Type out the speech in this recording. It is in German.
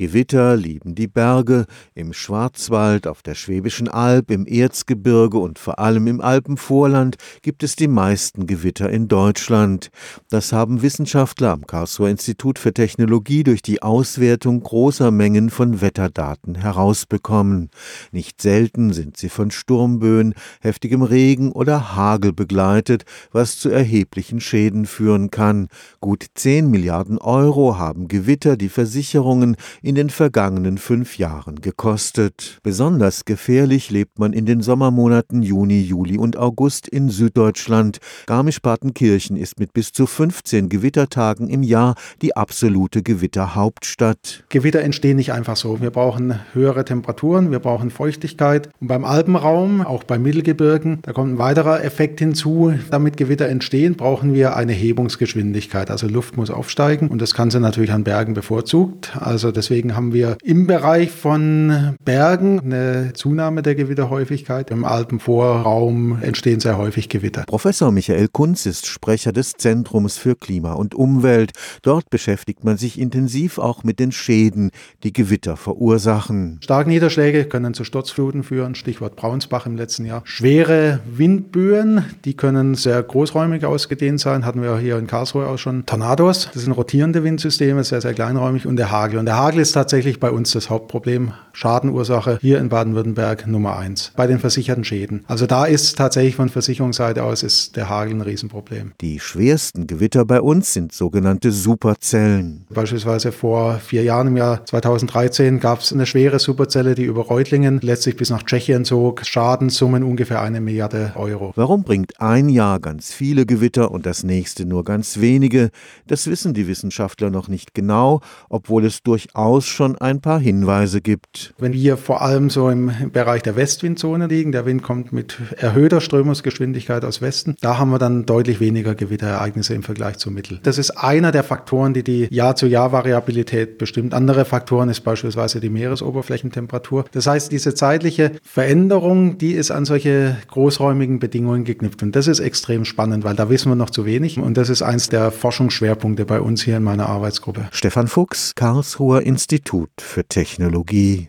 Gewitter lieben die Berge, im Schwarzwald, auf der Schwäbischen Alb, im Erzgebirge und vor allem im Alpenvorland gibt es die meisten Gewitter in Deutschland. Das haben Wissenschaftler am Karlsruher Institut für Technologie durch die Auswertung großer Mengen von Wetterdaten herausbekommen. Nicht selten sind sie von Sturmböen, heftigem Regen oder Hagel begleitet, was zu erheblichen Schäden führen kann. Gut 10 Milliarden Euro haben Gewitter die Versicherungen in den vergangenen fünf Jahren gekostet. Besonders gefährlich lebt man in den Sommermonaten Juni, Juli und August in Süddeutschland. Garmisch-Partenkirchen ist mit bis zu 15 Gewittertagen im Jahr die absolute Gewitterhauptstadt. Gewitter entstehen nicht einfach so. Wir brauchen höhere Temperaturen, wir brauchen Feuchtigkeit. Und beim Alpenraum, auch bei Mittelgebirgen, da kommt ein weiterer Effekt hinzu. Damit Gewitter entstehen, brauchen wir eine Hebungsgeschwindigkeit. Also Luft muss aufsteigen und das Ganze natürlich an Bergen bevorzugt. Also deswegen Deswegen haben wir im Bereich von Bergen eine Zunahme der Gewitterhäufigkeit. Im Alpenvorraum entstehen sehr häufig Gewitter. Professor Michael Kunz ist Sprecher des Zentrums für Klima und Umwelt. Dort beschäftigt man sich intensiv auch mit den Schäden, die Gewitter verursachen. Starke Niederschläge können zu Sturzfluten führen, Stichwort Braunsbach im letzten Jahr. Schwere Windböen, die können sehr großräumig ausgedehnt sein. Hatten wir hier in Karlsruhe auch schon Tornados. Das sind rotierende Windsysteme, sehr, sehr kleinräumig. Und der Hagel. Und der Hagel ist tatsächlich bei uns das Hauptproblem. Schadenursache hier in Baden-Württemberg Nummer eins bei den versicherten Schäden. Also da ist tatsächlich von Versicherungsseite aus ist der Hagel ein Riesenproblem. Die schwersten Gewitter bei uns sind sogenannte Superzellen. Beispielsweise vor vier Jahren im Jahr 2013 gab es eine schwere Superzelle, die über Reutlingen letztlich bis nach Tschechien zog. Schadenssummen ungefähr eine Milliarde Euro. Warum bringt ein Jahr ganz viele Gewitter und das nächste nur ganz wenige? Das wissen die Wissenschaftler noch nicht genau, obwohl es durchaus durchaus schon ein paar Hinweise gibt. Wenn wir vor allem so im Bereich der Westwindzone liegen, der Wind kommt mit erhöhter Strömungsgeschwindigkeit aus Westen, da haben wir dann deutlich weniger Gewitterereignisse im Vergleich zum Mittel. Das ist einer der Faktoren, die die Jahr-zu-Jahr-Variabilität bestimmt. Andere Faktoren ist beispielsweise die Meeresoberflächentemperatur. Das heißt, diese zeitliche Veränderung, die ist an solche großräumigen Bedingungen geknüpft. Und das ist extrem spannend, weil da wissen wir noch zu wenig. Und das ist eins der Forschungsschwerpunkte bei uns hier in meiner Arbeitsgruppe. Stefan Fuchs, Karlsruher Institut Institut für Technologie